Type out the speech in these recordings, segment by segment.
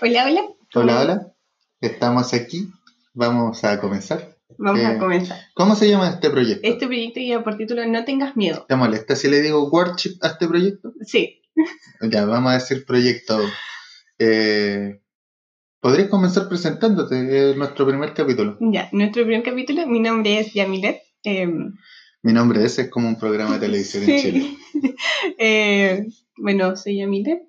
Hola, hola. Hola, hola. Estamos aquí. Vamos a comenzar. Vamos a Eh, comenzar. ¿Cómo se llama este proyecto? Este proyecto lleva por título No tengas miedo. ¿Te molesta si le digo worship a este proyecto? Sí, Ya, vamos a decir proyecto. Eh, ¿Podrías comenzar presentándote? Es nuestro primer capítulo. ya. Nuestro primer capítulo, mi nombre es Yamilet. eh, Mi nombre es, es como un programa de televisión en Chile. sí. Eh, bueno, soy Yamilet.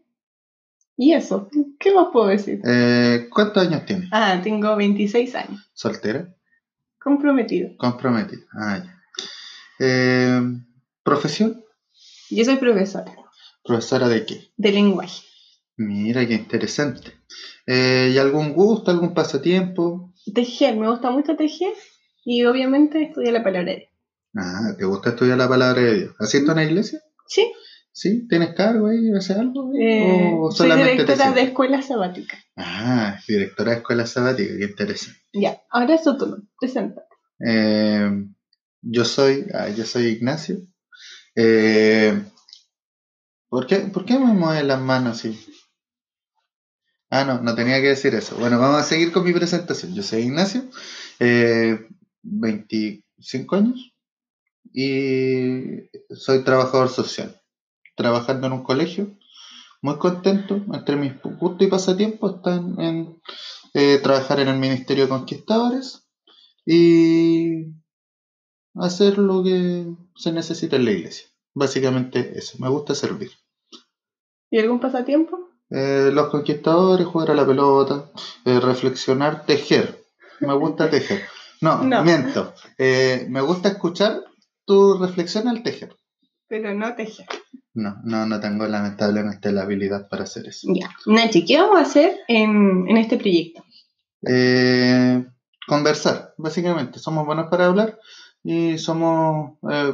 Y eso, ¿qué más puedo decir? Eh, ¿Cuántos años tienes? Ah, tengo 26 años. ¿Soltera? Comprometido. ¿Comprometida? Ah, ya. Eh, ¿Profesión? Yo soy profesora ¿Profesora de qué? de lenguaje. Mira, qué interesante. Eh, ¿Y algún gusto, algún pasatiempo? Tejer, me gusta mucho tejer. Y obviamente estudiar la palabra de Dios. Ah, ¿te gusta estudiar la palabra de Dios? ¿Asistes a una iglesia? Sí, ¿Sí? ¿Tienes cargo ahí? ¿Haces algo? eh, ¿O soy solamente te directora de escuela sabática. Ah, directora de escuela sabática, qué interesante. Ya, ahora es tu turno. Presenta. Eh, yo soy, ah, yo soy Ignacio. Eh, ¿por, qué, ¿Por qué me mueven las manos así? Ah, no, no tenía que decir eso. Bueno, vamos a seguir con mi presentación. Yo soy Ignacio, eh, 25 años y soy trabajador social, trabajando en un colegio. Muy contento, entre mis gustos y pasatiempos están en eh, trabajar en el Ministerio de Conquistadores y hacer lo que se necesita en la iglesia. Básicamente eso, me gusta servir. ¿Y algún pasatiempo? Eh, los conquistadores, jugar a la pelota, eh, reflexionar, tejer. Me gusta tejer. No, No. miento. Eh, me gusta escuchar tu reflexión al tejer. Pero no tejer. No, no, no tengo lamentablemente la habilidad para hacer eso. Ya. Nachi, ¿qué vamos a hacer en, en este proyecto? Eh, conversar, básicamente. Somos buenos para hablar y somos eh,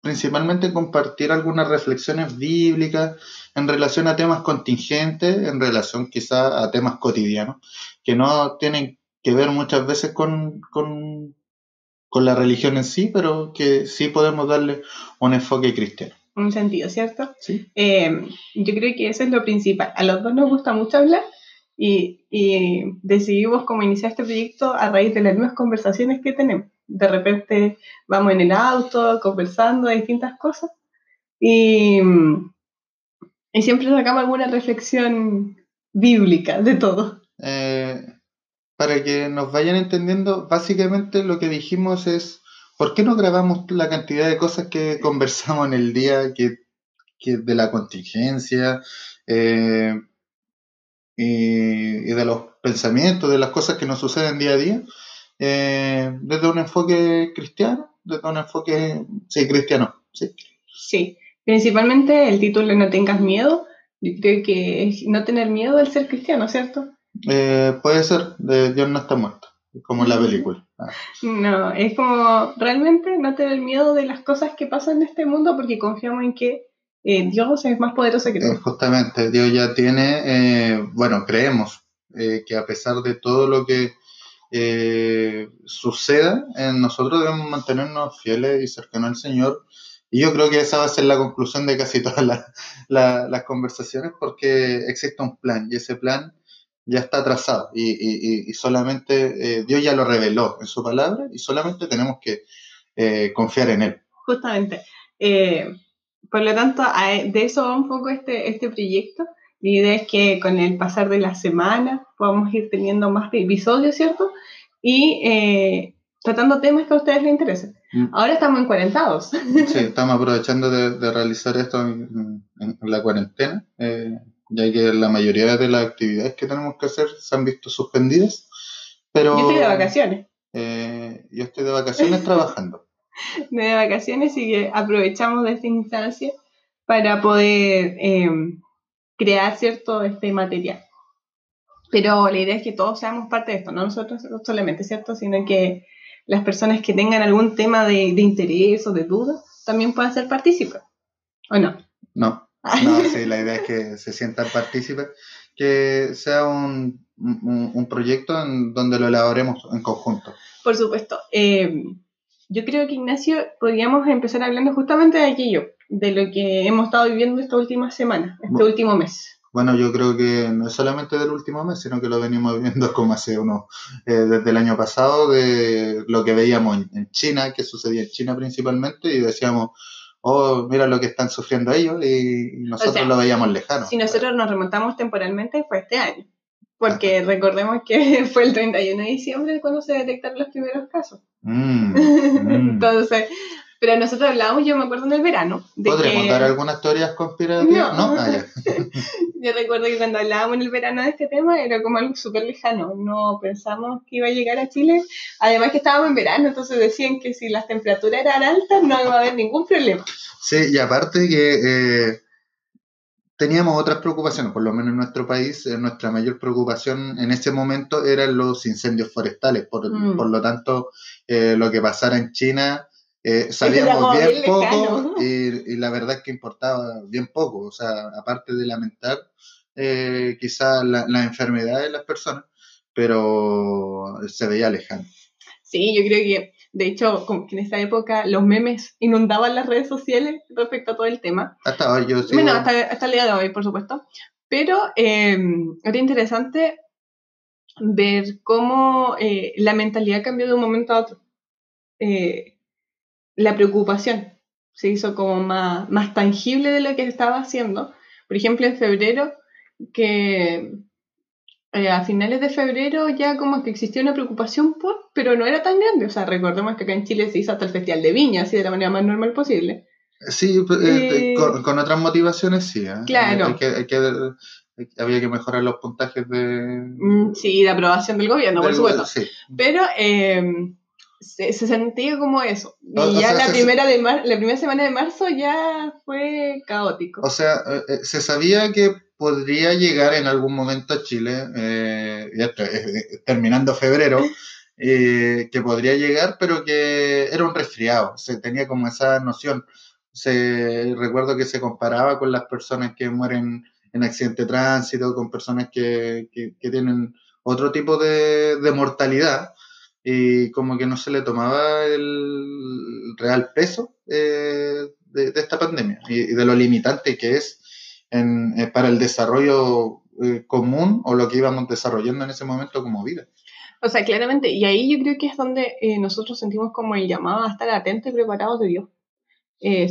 principalmente compartir algunas reflexiones bíblicas en relación a temas contingentes, en relación quizá a temas cotidianos, que no tienen que ver muchas veces con, con, con la religión en sí, pero que sí podemos darle un enfoque cristiano. Un sentido, ¿cierto? ¿sí? Eh, yo creo que eso es lo principal. A los dos nos gusta mucho hablar y, y decidimos como iniciar este proyecto a raíz de las mismas conversaciones que tenemos. De repente vamos en el auto conversando de distintas cosas y, y siempre sacamos alguna reflexión bíblica de todo. Eh, para que nos vayan entendiendo, básicamente lo que dijimos es, ¿por qué no grabamos la cantidad de cosas que conversamos en el día, que, que de la contingencia eh, y, y de los pensamientos, de las cosas que nos suceden día a día, eh, desde un enfoque cristiano, desde un enfoque, sí, cristiano, sí. Sí, principalmente el título No tengas miedo. Yo creo que es no tener miedo del ser cristiano, ¿cierto? Eh, puede ser, de Dios no está muerto, como en la película. No, es como realmente no tener miedo de las cosas que pasan en este mundo porque confiamos en que eh, Dios es más poderoso que Eh, justamente, Dios ya tiene, eh, bueno, creemos eh, que a pesar de todo lo que eh, suceda, nosotros debemos mantenernos fieles y cercanos al Señor. Y yo creo que esa va a ser la conclusión de casi todas las, la- las conversaciones, porque existe un plan y ese plan ya está trazado y, y- y- solamente eh, Dios ya lo reveló en su palabra y solamente tenemos que eh, confiar en Él. Justamente. Eh, por lo tanto, de eso va un poco este, este proyecto. La idea es que con el pasar de la semana podamos ir teniendo más episodios, ¿cierto? Y eh, tratando temas que a ustedes les interesen. Mm. Ahora estamos encuarentados. Sí, estamos aprovechando de, de realizar esto en, en- en la cuarentena, eh, ya que la mayoría de las actividades que tenemos que hacer se han visto suspendidas. Pero Yo estoy de vacaciones. eh, yo estoy de vacaciones trabajando. de vacaciones y que aprovechamos de esta instancia para poder eh, crear cierto este material. Pero la idea es que todos seamos parte de esto, no nosotros solamente, ¿cierto? Sino que las personas que tengan algún tema de, de interés o de duda también puedan ser partícipes. ¿O no? No, no, sí, la idea es que se sientan partícipes, que sea un, un, un proyecto en donde lo elaboremos en conjunto. Por supuesto. Eh, yo creo que Ignacio podríamos empezar hablando justamente de aquello, de lo que hemos estado viviendo esta última semana, este Bueno. último mes. Bueno, yo creo que no es solamente del último mes, sino que lo venimos viendo como hace uno, eh, desde el año pasado, de lo que veíamos en, China, que sucedía en China principalmente, y decíamos, oh, mira lo que están sufriendo ellos, y, nosotros lo veíamos lejano. Si nosotros nos remontamos temporalmente, fue este año. Porque recordemos que fue el 31 de diciembre cuando se detectaron los primeros casos. Mm, mm. Entonces, pero nosotros hablábamos, yo me acuerdo en el verano. De ¿Podremos dar algunas teorías conspirativas? No. ¿No? Ah, yo recuerdo que cuando hablábamos en el verano de este tema era como algo súper lejano. No pensamos que iba a llegar a Chile. Además que estábamos en verano, entonces decían que si las temperaturas eran altas no iba a haber ningún problema. Sí, y aparte que eh, teníamos otras preocupaciones, por lo menos en nuestro país, eh, nuestra mayor preocupación en ese momento eran los incendios forestales. Por, mm. por lo tanto, eh, lo que pasara en China eh, sabíamos bien poco y, la verdad es que importaba bien poco. O sea, aparte de lamentar eh, quizás la, la, enfermedad de las personas, pero se veía lejano. Sí, yo creo que, de hecho, en esa época los memes inundaban las redes sociales respecto a todo el tema. Hasta hoy, yo sí. Bueno, hasta, hasta, el día de hoy, por supuesto. Pero eh, era interesante ver cómo eh, la mentalidad cambió de un momento a otro. Eh, la preocupación se hizo como más, más tangible de lo que estaba haciendo. Por ejemplo, en febrero, que eh, a finales de febrero ya como que existía una preocupación por, pero no era tan grande. O sea, recordemos que acá en Chile se hizo hasta el Festival de Viña, así de la manera más normal posible. Sí, pues, eh, con, otras motivaciones sí. ¿eh? Claro. había que mejorar los puntajes de... Mm, sí, de aprobación del gobierno, por supuesto. Pero se, sentía como eso. Y ya la, primera de la primera semana de marzo ya fue caótico. O sea, eh, eh, se sabía que podría llegar en algún momento a Chile, eh, terminando febrero, que podría llegar, pero que era un resfriado. Se tenía como esa noción. Se, recuerdo que se comparaba con las personas que mueren en accidente de tránsito, con personas que, que, tienen otro tipo de, de mortalidad y como que no se le tomaba el real peso eh, de, esta pandemia y, de lo limitante que es en, eh, para el desarrollo eh, común o lo que íbamos desarrollando en ese momento como vida. O sea, claramente, y ahí yo creo que es donde nosotros sentimos como el llamado a estar atentos y preparados de Dios.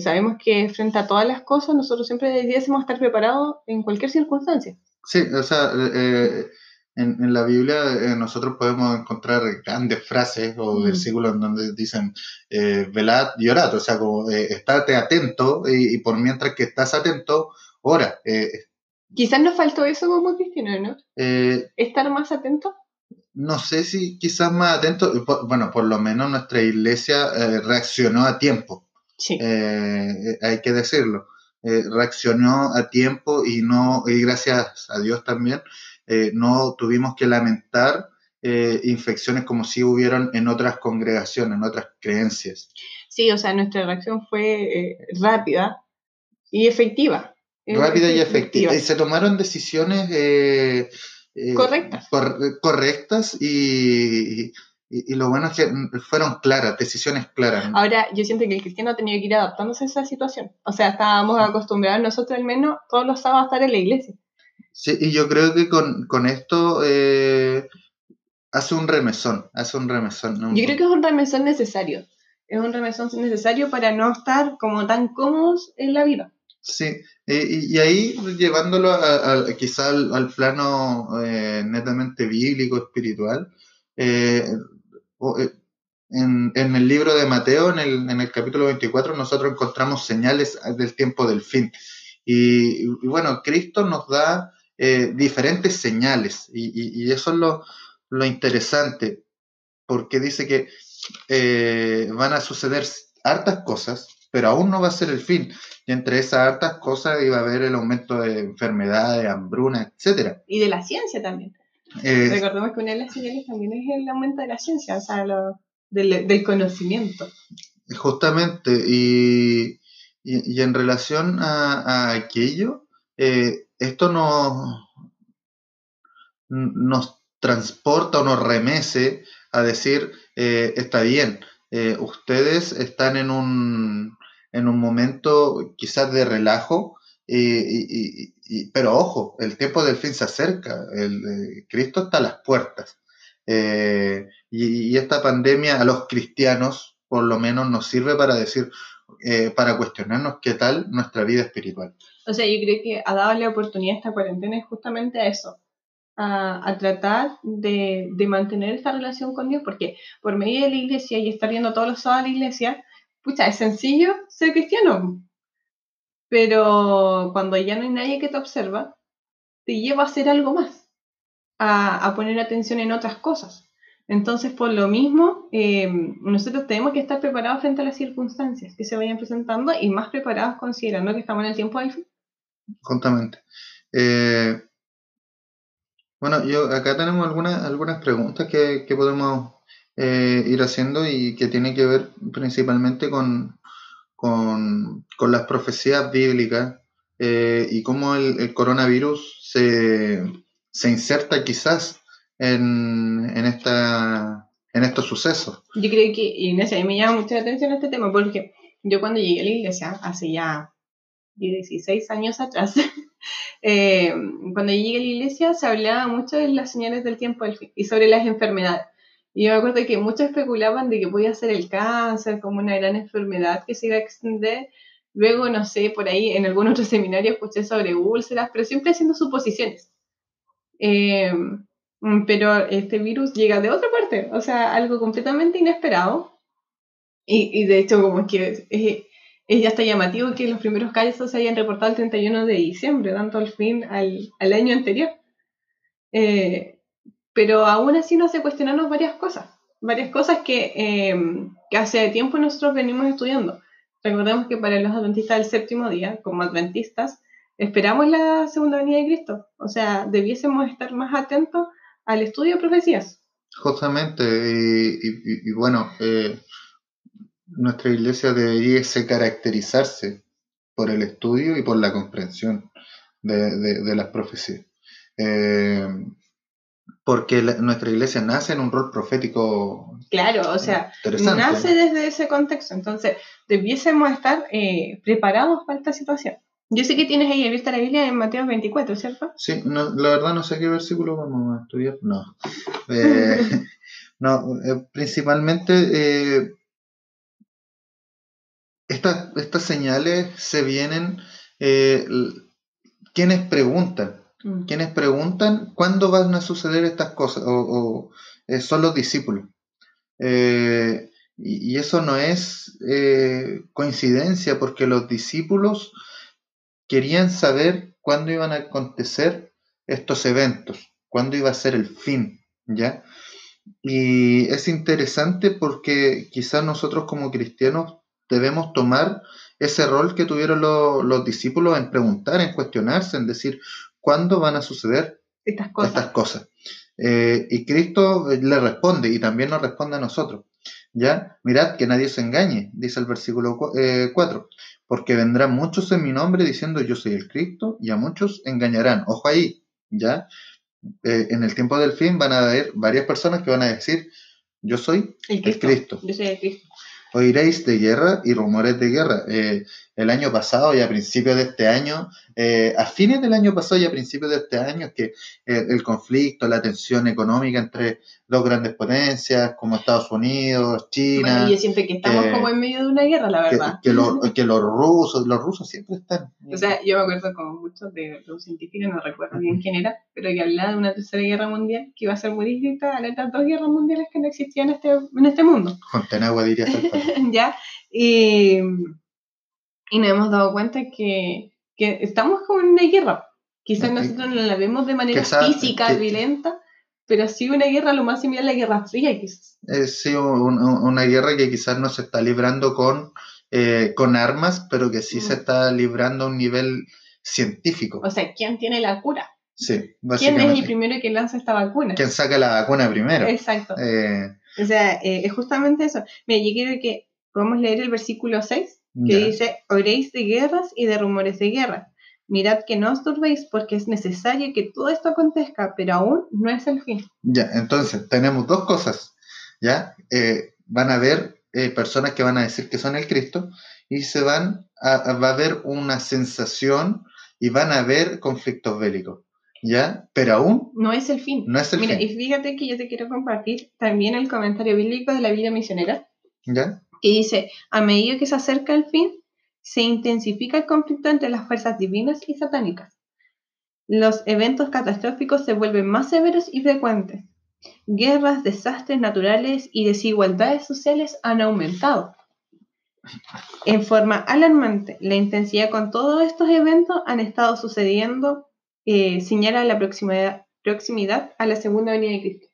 sabemos que frente a todas las cosas nosotros siempre debiésemos estar preparados en cualquier circunstancia. Sí, o sea, en, la Biblia eh, nosotros podemos encontrar grandes frases o mm. versículos en donde dicen eh, velad y orad, o sea, como eh, estate atento y, por mientras que estás atento, ora. quizás nos faltó eso como cristianos, ¿no? Estar más atento. No sé si quizás más atento, bueno, por lo menos nuestra iglesia reaccionó a tiempo. Sí. hay que decirlo. reaccionó a tiempo y no, y gracias a Dios también, eh, no tuvimos que lamentar eh, infecciones como si hubieron en otras congregaciones, en otras creencias. Sí, o sea, nuestra reacción fue eh, rápida y efectiva. Rápida y efectiva. Y se tomaron decisiones correctas. correctas y, lo bueno es que fueron claras, decisiones claras. Ahora, yo siento que el cristiano ha tenido que ir adaptándose a esa situación. O sea, estábamos acostumbrados nosotros al menos todos los sábados a estar en la iglesia. Sí, y yo creo que con, esto eh, hace un remesón, hace un remesón. Yo creo que es un remesón necesario. Es un remesón necesario para no estar como tan cómodos en la vida. Sí, y, ahí llevándolo a, quizá al, plano eh, netamente bíblico, espiritual, eh, en, el libro de Mateo, en el, en el capítulo 24, nosotros encontramos señales del tiempo del fin. y bueno, Cristo nos da eh, diferentes señales y, eso es lo, interesante, porque dice que eh, van a suceder hartas cosas, pero aún no va a ser el fin. Y entre esas hartas cosas iba a haber el aumento de enfermedades, hambruna, etc. Y de la ciencia también. Eh, Recordemos que una de las señales también es el aumento de la ciencia, o sea, del, conocimiento. Justamente, y, en relación a, aquello, esto nos, nos transporta o nos remece a decir, eh, está bien, eh, ustedes están en un, en un momento quizás de relajo y, pero ojo, el tiempo del fin se acerca, Cristo está a las puertas. Eh, y, esta pandemia a los cristianos, por lo menos, nos sirve para decir, para cuestionarnos qué tal nuestra vida espiritual. O sea, yo creo que ha dado la oportunidad esta cuarentena justamente a eso, a, a tratar de, de, mantener esta relación con Dios, porque por medio de la iglesia y estar viendo todos los sábados a la iglesia, pucha, es sencillo ser cristiano, pero cuando ya no hay nadie que te observa, te lleva a hacer algo más, a, a poner atención en otras cosas. Entonces, por lo mismo, eh, nosotros tenemos que estar preparados frente a las circunstancias que se vayan presentando y más preparados considerando que estamos en el tiempo del fin. Juntamente. Eh, bueno, yo acá tenemos algunas, algunas preguntas que, que podemos eh, ir haciendo y que tienen que ver principalmente con, con, con las profecías bíblicas eh, y cómo el, coronavirus se, se inserta quizás en, en, esta, en estos sucesos. Yo creo que, y no sé, me llama mucho la atención este tema porque yo cuando llegué a la iglesia, hace ya 16 años atrás, eh, cuando llegué a la iglesia se hablaba mucho de las señales del tiempo del fin y sobre las enfermedades. Y yo me acuerdo que muchos especulaban de que podía ser el cáncer como una gran enfermedad que se iba a extender. Luego, no sé, por ahí en algún otro seminario escuché sobre úlceras, pero siempre haciendo suposiciones. Eh, pero este virus llega de otra parte, o sea, algo completamente inesperado. Y, y de hecho, como que es, es, ya está llamativo que los primeros casos se hayan reportado el 31 de diciembre, dando el fin al, al año anterior. Eh, pero aún así nos hace cuestionarnos varias cosas, varias cosas que, eh, que hace tiempo nosotros venimos estudiando. Recordemos que para los adventistas del séptimo día, como adventistas, esperamos la segunda venida de Cristo. O sea, debiésemos estar más atentos al estudio de profecías. Justamente, y, bueno, eh, nuestra iglesia debería caracterizarse por el estudio y por la comprensión de, de, de las profecías. Eh, porque la, nuestra iglesia nace en un rol profético. Claro, o sea, nace desde ese contexto. Entonces, debiésemos estar eh, preparados para esta situación. Yo sé que tienes ahí abierta la Biblia en Mateo 24, ¿cierto? Sí, no, la verdad no sé qué versículo vamos a estudiar. No. Eh, no, principalmente estas, estas señales se vienen. Eh, quienes preguntan? Mm. Quienes preguntan cuándo van a suceder estas cosas? O, o eh, son los discípulos. Y, y, eso no es coincidencia porque los discípulos querían saber cuándo iban a acontecer estos eventos, cuándo iba a ser el fin, ¿ya? Y es interesante porque quizás nosotros como cristianos debemos tomar ese rol que tuvieron lo, los discípulos en preguntar, en cuestionarse, en decir, ¿cuándo van a suceder estas cosas? Estas cosas? Eh, y Cristo le responde y también nos responde a nosotros. ¿Ya? Mirad que nadie se engañe, dice el versículo 4, eh, porque vendrán muchos en mi nombre diciendo yo soy el Cristo y a muchos engañarán. Ojo ahí, ¿ya? Eh, en el tiempo del fin van a haber varias personas que van a decir yo soy el Cristo. El Cristo. Yo soy el Cristo. Oiréis de guerra y rumores de guerra. Eh, el año pasado y a principios de este año, eh, a fines del año pasado y a principios de este año, que eh, el conflicto, la tensión económica entre dos grandes potencias como Estados Unidos, China. Bueno, yo siento que estamos como en medio de una guerra, la verdad. Que, que, lo, que, los rusos, los rusos siempre están. O sea, yo me acuerdo como muchos de los científicos, no recuerdo bien quién era, pero que hablaba de una tercera guerra mundial que iba a ser muy distinta a las dos guerras mundiales que no existían en este, en este mundo. Contenagua diría ya, y y nos hemos dado cuenta que, que estamos como en una guerra. Quizás nosotros no la vemos de manera Quizá, física, que, violenta, pero sí una guerra lo más similar a la Guerra Fría. Quizás. Eh, sí, un, una guerra que quizás no se está librando con, eh, con armas, pero que sí mm. se está librando a un nivel científico. O sea, ¿quién tiene la cura? Sí, ¿Quién es el primero que lanza esta vacuna? ¿Quién saca la vacuna primero? Exacto. Eh, o sea, eh, es justamente eso. Mira, yo quiero que podamos leer el versículo 6 que dice, oiréis de guerras y de rumores de guerra. Mirad que no os turbéis porque es necesario que todo esto acontezca, pero aún no es el fin. Ya, entonces tenemos dos cosas. Ya, eh, van a haber eh, personas que van a decir que son el Cristo y se van a, a, va a haber una sensación y van a haber conflictos bélicos, ¿ya? Pero aún No es el fin. no es el Mira, fin, y fíjate que yo te quiero compartir también el comentario bíblico de la Biblia misionera, ¿ya? Que dice, a medida que se acerca el fin, se intensifica el conflicto entre las fuerzas divinas y satánicas. Los eventos catastróficos se vuelven más severos y frecuentes. Guerras, desastres naturales y desigualdades sociales han aumentado. En forma alarmante, la intensidad con todos estos eventos han estado sucediendo, eh, señala la proximidad, proximidad a la segunda venida de Cristo.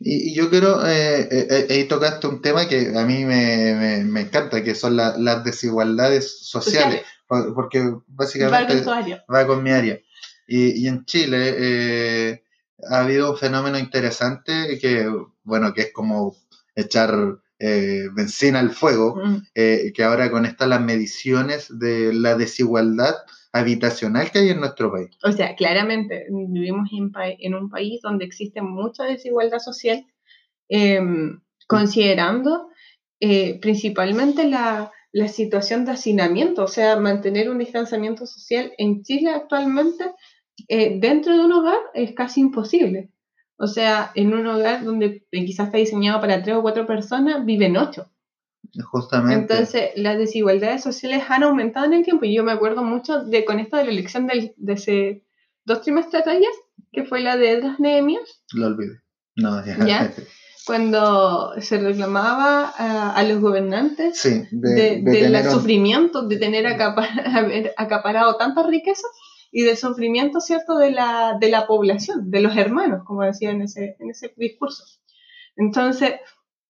Y, y yo quiero, eh, eh, eh, ahí tocaste un tema que a mí me, me- me encanta, que son la- las desigualdades sociales, por- porque Va básicamente con va con mi área. Y, y en Chile eh, ha habido un fenómeno interesante que, bueno, que es como echar eh, benzina al fuego, Mm. eh, que ahora con estas las mediciones de la desigualdad habitacional que hay en nuestro país. O sea, claramente vivimos en, en un país donde existe mucha desigualdad social, em, considerando eh, principalmente la, la situación de hacinamiento, o sea, mantener un distanciamiento social en Chile actualmente eh, dentro de un hogar es casi imposible. O sea, en un hogar donde eh, quizás está diseñado para tres o cuatro personas, viven ocho. Justamente. Entonces, las desigualdades sociales han aumentado en el tiempo. Y yo me acuerdo mucho de con esto de la elección del- de ese dos trimestres atrás, que fue la de Edras Nehemias, Lo olvidé. No, ya. ¿Ya? cuando se reclamaba a, a los gobernantes Sí, de, de, un- sufrimiento de tener acapar- haber acaparado tantas riquezas y del sufrimiento, ¿cierto?, de la, de la población, de los hermanos, como decía en ese, en ese discurso. Entonces,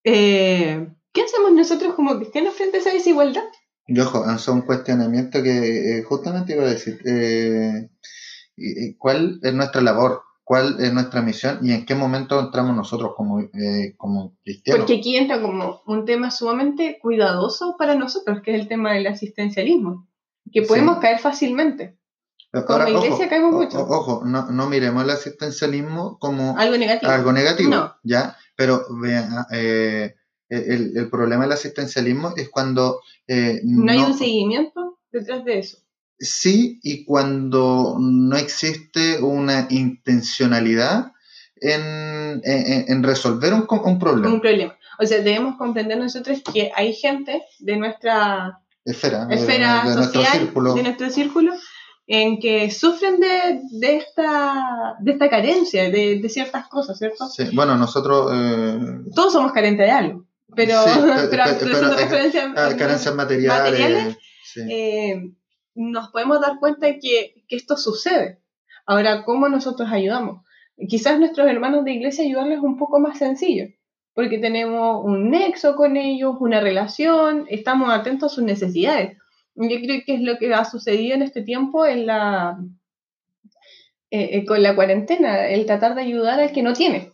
eh, ¿qué hacemos nosotros como cristianos frente a esa desigualdad? Y ojo, es un cuestionamiento que eh, justamente iba a decir. eh, ¿Cuál es nuestra labor? ¿Cuál es nuestra misión? ¿Y en qué momento entramos nosotros como, eh, como cristianos? Porque aquí entra como un tema sumamente cuidadoso para nosotros, que es el tema del asistencialismo, que podemos Sí. caer fácilmente. Ahora, como iglesia caemos mucho. o- Ojo, no, no miremos el asistencialismo como Algo negativo. algo negativo, No. ¿ya? Pero vea, eh, el, el problema del asistencialismo es cuando eh, no hay un seguimiento detrás de eso. Sí, y cuando no existe una intencionalidad en, en- en resolver un, un problema. Un problema. O sea, debemos comprender nosotros que hay gente de nuestra Esfera, de- de, nuestro social, círculo. de nuestro círculo, en que sufren de, de esta, de esta carencia de, de ciertas cosas, ¿cierto? Sí, Bueno, nosotros. eh, Todos somos carentes de algo, pero, Sí, pe- pero, pero, eh, referencia a- carencias materiales. materiales, sí. eh, nos podemos dar cuenta de que, que esto sucede. Ahora, ¿cómo nosotros ayudamos? Quizás nuestros hermanos de iglesia ayudarles un poco más sencillo, porque tenemos un nexo con ellos, una relación, estamos atentos a sus necesidades. Yo creo que es lo que ha sucedido en este tiempo en la, eh, eh, con la cuarentena, el tratar de ayudar al que no tiene.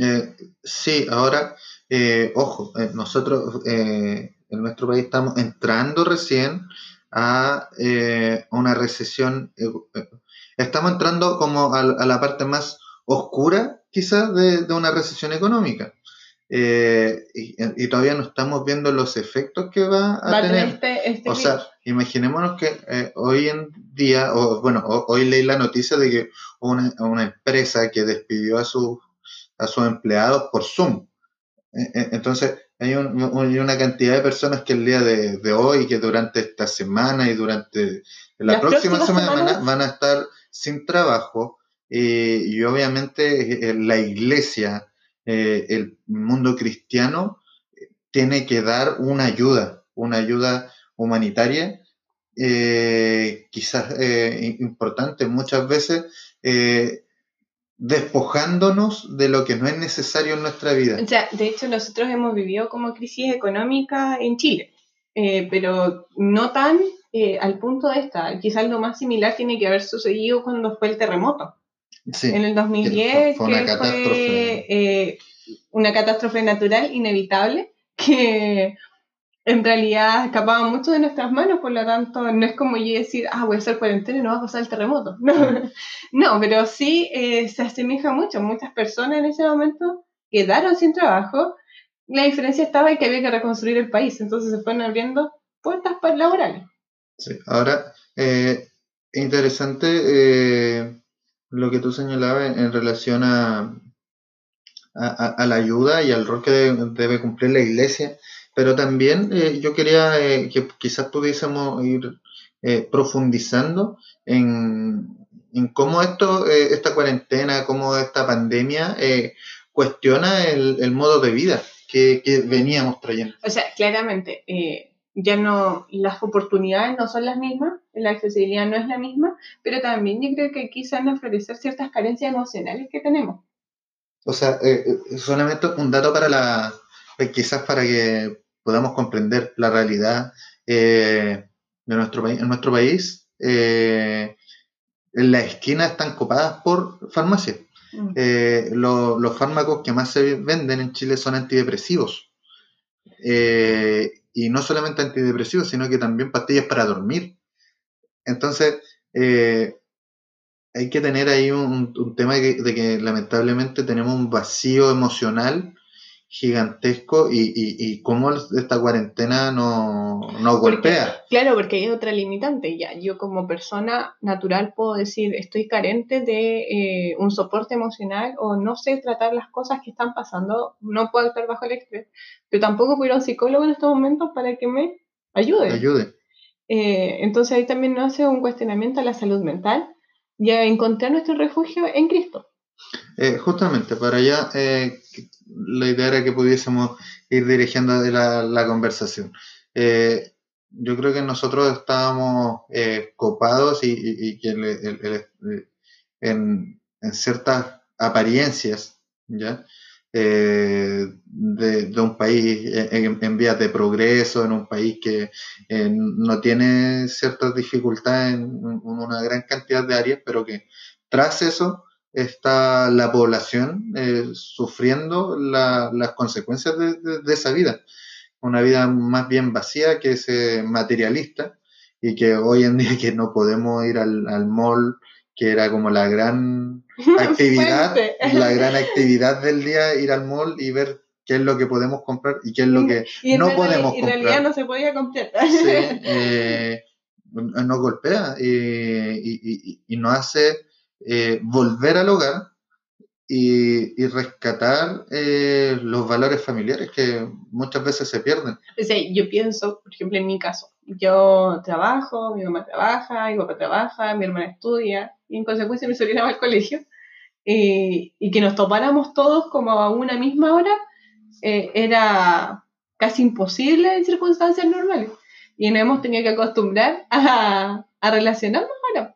Eh, sí, ahora, eh, ojo, eh, nosotros eh, en nuestro país estamos entrando recién a eh, una recesión. estamos entrando como a, a la parte más oscura, quizás, de, de una recesión económica. Eh, y, y todavía no estamos viendo los efectos que va a Va tener. este, este O sea, imaginémonos que eh, hoy en día, o bueno, ho- hoy leí la noticia de que una, una empresa que despidió a sus a sus empleados por Zoom. Eh, eh, Entonces, hay, un- una cantidad de personas que el día de, de hoy, que durante esta semana y durante la Las próxima semana van a, semanas. van a estar sin trabajo eh, y obviamente eh, la iglesia, eh, el mundo cristiano, tiene que dar una ayuda, una ayuda humanitaria, eh, quizás eh, importante muchas veces, despojándonos de lo que no es necesario en nuestra vida. O sea, de hecho nosotros hemos vivido como crisis económica en Chile, eh, pero no tan eh, al punto de esta. Quizás lo más similar tiene que haber sucedido cuando fue el terremoto, Sí, en el 2010, fue una que fue catástrofe. eh, una catástrofe natural inevitable que en realidad escapaba mucho de nuestras manos, por lo tanto no es como yo decir, ah, voy a hacer cuarentena y no va a pasar el terremoto. No, no pero sí eh, se asemeja mucho. Muchas personas en ese momento quedaron sin trabajo. La diferencia estaba en que había que reconstruir el país, entonces se fueron abriendo puertas laborales. sí. Ahora, eh, Interesante eh, lo que tú señalabas en, relación a, a, la ayuda y al rol que debe, cumplir la iglesia, pero también eh, yo quería eh, que quizás pudiésemos ir profundizando en, en, cómo esto, esta cuarentena, cómo esta pandemia cuestiona el, el, modo de vida que, que, veníamos trayendo. O sea, claramente, ya no, las oportunidades no son las mismas, la accesibilidad no es la misma, pero también yo creo que aquí se van a florecer ciertas carencias emocionales que tenemos. O sea, eh, eh, solamente un dato para la, eh, quizás para que podamos comprender la realidad de nuestro país. En nuestro país, en las esquinas están copadas por farmacias. Mm. los fármacos que más se venden en Chile son antidepresivos. y no solamente antidepresivos, sino que también pastillas para dormir. Entonces, eh, hay que tener ahí un, tema de que, lamentablemente tenemos un vacío emocional gigantesco y, y, y cómo esta cuarentena nos golpea. Claro, porque hay otra limitante ya. Yo como persona natural puedo decir estoy carente de eh, un soporte emocional o no sé tratar las cosas que están pasando, no puedo estar bajo el estrés, pero tampoco puedo ir a un psicólogo en estos momentos para que me ayude. Ayude. Eh, entonces ahí también nos hace un cuestionamiento a la salud mental y a encontrar nuestro refugio en Cristo. Eh, justamente, para allá eh, la idea era que pudiésemos ir dirigiendo la, conversación. yo creo que nosotros estábamos copados y, que en, en, ciertas apariencias, ¿ya? Eh, de, un país en, vías de progreso, en un país que eh, no tiene ciertas dificultades en, una gran cantidad de áreas, pero que tras eso está la población eh, sufriendo las consecuencias de, esa vida. Una vida más bien vacía que es materialista y que hoy en día que no podemos ir al, al mall que era como la gran actividad, la gran actividad del día, ir al mall y ver qué es lo que podemos comprar y qué es lo que no podemos comprar. En realidad no se podía comprar. Sí, eh, nos golpea y, y, nos hace eh, volver al hogar y, rescatar eh, los valores familiares que muchas veces se pierden. yo pienso, por ejemplo, en mi caso, yo trabajo, mi mamá trabaja, mi papá trabaja, mi hermana estudia, y en consecuencia mi sobrina va al colegio, eh, y que nos topáramos todos como a una misma hora, eh, era casi imposible en circunstancias normales. Y nos hemos tenido que acostumbrar a, a relacionarnos ahora,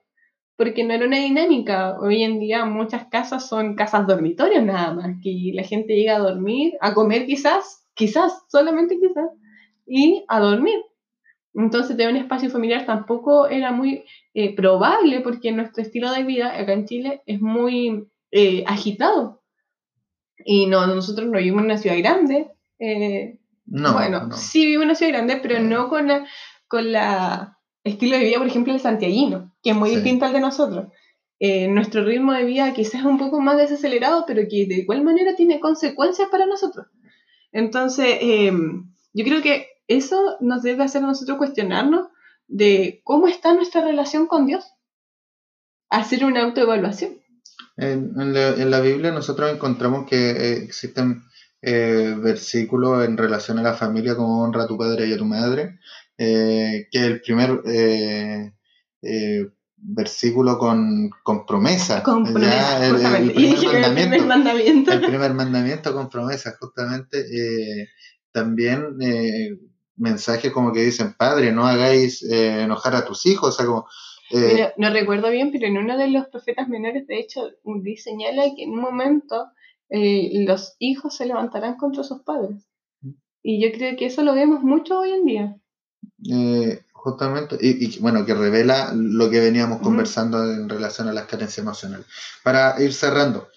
porque no era una dinámica. Hoy en día muchas casas son casas dormitorios nada más, que la gente llega a dormir, a comer quizás, quizás, solamente quizás, y a dormir entonces, tener un espacio familiar tampoco era muy eh, probable porque nuestro estilo de vida acá en Chile es muy eh, agitado. Y no, nosotros no vivimos en una ciudad grande. Eh, no, bueno, sí vivimos en una ciudad grande, pero no con la, con la estilo de vida, por ejemplo, el santiaguino, que es muy distinto al de nosotros. nuestro ritmo de vida quizás es un poco más desacelerado, pero que de igual manera tiene consecuencias para nosotros. Entonces, yo creo que eso nos debe hacer a nosotros cuestionarnos de cómo está nuestra relación con Dios. Hacer una autoevaluación. En, la, Biblia nosotros encontramos que eh, existen eh, versículos en relación a la familia como honra a tu padre y a tu madre, eh, que el primer versículo con, con promesa. Con promesa, el, primer mandamiento, el primer mandamiento con promesa, justamente. también mensajes como que dicen, padre, no hagáis eh, enojar a tus hijos, o sea, como... Eh, no recuerdo bien, pero en uno de los profetas menores, de hecho, señala que en un momento eh, los hijos se levantarán contra sus padres. Y yo creo que eso lo vemos mucho hoy en día. Justamente, y, bueno, que revela lo que veníamos conversando en relación a las carencias emocionales. Para ir cerrando,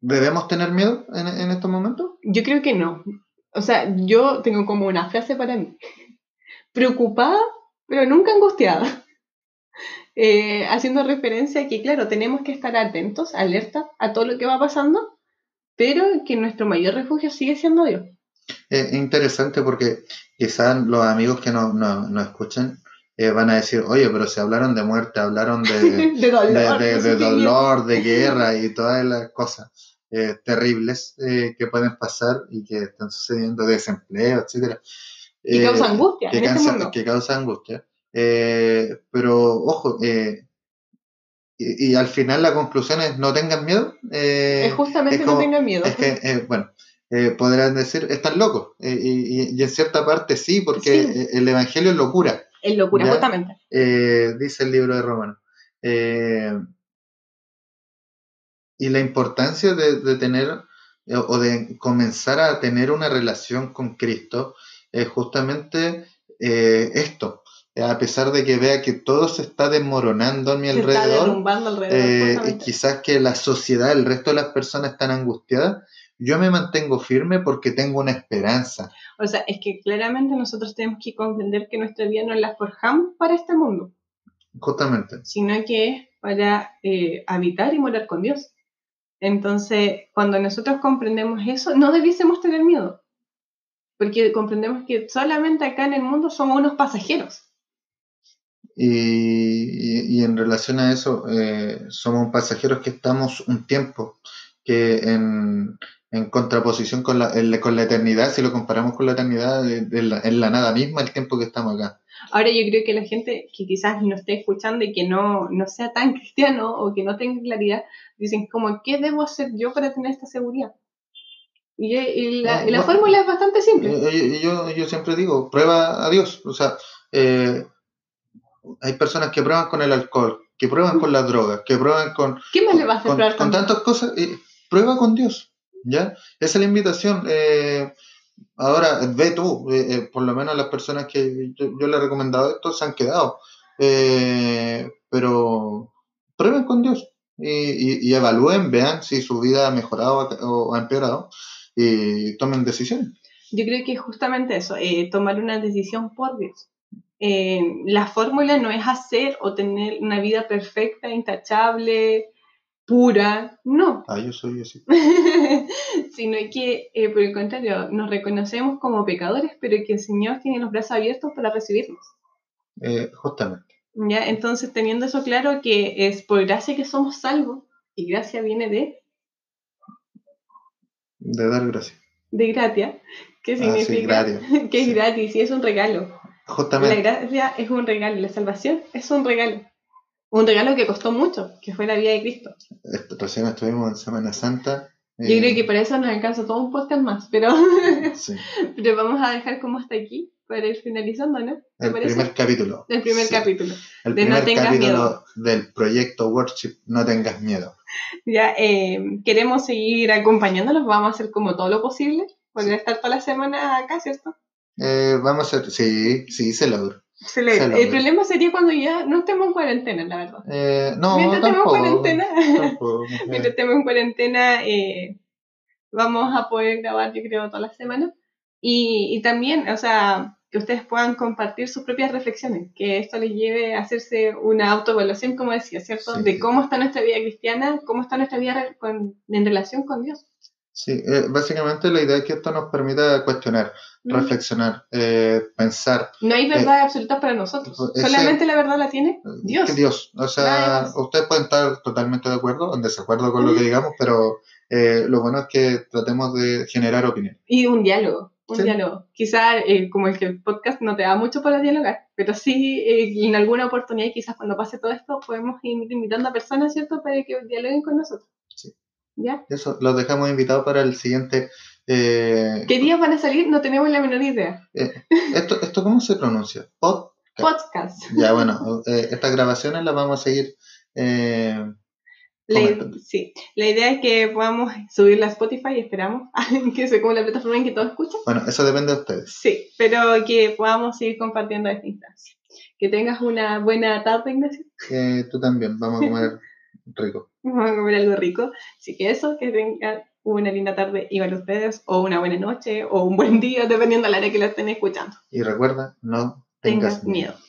¿debemos tener miedo en, en estos momentos? Yo creo que no. O sea, yo tengo como una frase para mí. Preocupada, pero nunca angustiada. Eh, haciendo referencia a que, claro, tenemos que estar atentos, alerta a todo lo que va pasando, pero que nuestro mayor refugio sigue siendo Dios. Es interesante porque quizás los amigos que nos no, no escuchan eh, van a decir, oye, pero se hablaron de muerte, hablaron de, de dolor, de, dolor, de guerra y todas las cosas eh, terribles eh, que pueden pasar y que están sucediendo, desempleo, etcétera. Eh, causa angustia que en este causa, mundo. que causa angustia. Eh, pero ojo, eh, y, y al final la conclusión es no tengan miedo. eh, es justamente es no tengan miedo. es que, eh, bueno, eh, podrán decir, están locos. eh, y, en cierta parte sí, porque Sí. eh, el Evangelio es locura, Es locura, ya. justamente. eh, dice el libro de Romanos. Eh, y la importancia de, de tener o de comenzar a tener una relación con Cristo es justamente esto. A pesar de que vea que todo se está desmoronando a mi Se alrededor, quizás que la sociedad, el resto de las personas están angustiadas, yo me mantengo firme porque tengo una esperanza. O sea, es que claramente nosotros tenemos que comprender que nuestra vida no la forjamos para este mundo, Justamente. sino que es para eh, habitar y morar con Dios. Entonces, cuando nosotros comprendemos eso, no debiésemos tener miedo, porque comprendemos que solamente acá en el mundo somos unos pasajeros. Y, y- y en relación a eso, eh, somos pasajeros que estamos un tiempo, que en, en contraposición con la, en la- con la eternidad, si lo comparamos con la eternidad, eh, en la, nada misma el tiempo que estamos acá. Ahora yo creo que la gente que quizás no esté escuchando y que no, no sea tan cristiano o que no tenga claridad, dicen como, ¿qué debo hacer yo para tener esta seguridad? Y, y la, Ah, y la bueno. fórmula es bastante simple. Eh, y yo, yo siempre digo, prueba a Dios. O sea, eh, hay personas que prueban con el alcohol, que prueban con las drogas, que prueban con, ¿Qué más le vas a hacer con, con con- tantas cosas, eh, prueba con Dios, ¿ya? Esa es la invitación. eh, ahora, ve tú, eh, eh, por lo menos las personas que yo, yo le he recomendado esto se han quedado, eh, pero prueben con Dios y, y- y evalúen, vean si su vida ha mejorado o ha empeorado y tomen decisiones. Yo creo que es justamente eso, eh, tomar una decisión por Dios. Eh, la fórmula no es hacer o tener una vida perfecta, intachable, pura, no, Ah, yo soy así. sino que eh, por el contrario, nos reconocemos como pecadores, pero que el Señor tiene los brazos abiertos para recibirnos. Eh, justamente. ¿ya? Entonces, teniendo eso claro, que es por gracia que somos salvos, y gracia viene de, De dar gracias. de gratia, ¿qué Ah, sí, significa? que es Sí. gratis y es un regalo. La Justamente. gracia es un regalo, la salvación es un regalo. Un regalo que costó mucho, que fue la vida de Cristo. Recién estuvimos en Semana Santa. Yo eh, creo que para eso nos alcanza todo un podcast más, pero, sí, pero vamos a dejar como hasta aquí para ir finalizando, ¿no? ¿Te el parece? primer capítulo. El primer Sí, capítulo. El de No primer tengas capítulo miedo. del proyecto Worship No tengas miedo. Ya eh, queremos seguir acompañándolos, vamos a hacer como todo lo posible, poder estar toda la semana acá, ¿cierto? Eh, vamos a hacer. Sí, sí, se logra. El problema sería cuando ya no estemos en cuarentena, la verdad. Eh, no, Mientras estemos en cuarentena, tampoco, eh, mientras estemos en cuarentena, eh, vamos a poder grabar, yo creo, toda la semana. Y, y también, o sea, que ustedes puedan compartir sus propias reflexiones, que esto les lleve a hacerse una autoevaluación, como decía, ¿cierto? Sí. De cómo está nuestra vida cristiana, cómo está nuestra vida con- en relación con Dios. Sí, eh, básicamente la idea es que esto nos permita cuestionar, Mm. reflexionar, eh, pensar. No hay verdad absoluta para nosotros. ese- Solamente la verdad la tiene Dios. Dios. O sea, ustedes pueden estar totalmente de acuerdo o en desacuerdo con lo que digamos, pero eh, lo bueno es que tratemos de generar opinión. Y un diálogo. Un Sí. diálogo. Quizá eh, como el que el podcast no te da mucho para dialogar, pero sí eh, en alguna oportunidad, quizás cuando pase todo esto, podemos ir invitando a personas, ¿cierto?, para que dialoguen con nosotros. Sí. ¿Ya? Eso, los dejamos invitados para el siguiente. eh, ¿Qué días van a salir? No tenemos la menor idea. esto, ¿Esto cómo se pronuncia? Pod. Podcast. Ya, bueno, eh, estas grabaciones las vamos a seguir. eh, La, sí, la idea es que podamos subirla a Spotify, esperamos, que sea como la plataforma en que todos escuchan. bueno, eso depende de ustedes. Sí, pero que podamos seguir compartiendo esta instancia. Que tengas una buena tarde, Ignacio. Eh, tú también, vamos a comer rico. Vamos a comer algo rico. Así que eso, que tengan una linda tarde igual ustedes, o una buena noche, o un buen día, dependiendo de la hora que lo estén escuchando. Y recuerda, no tengas Tengas miedo. miedo.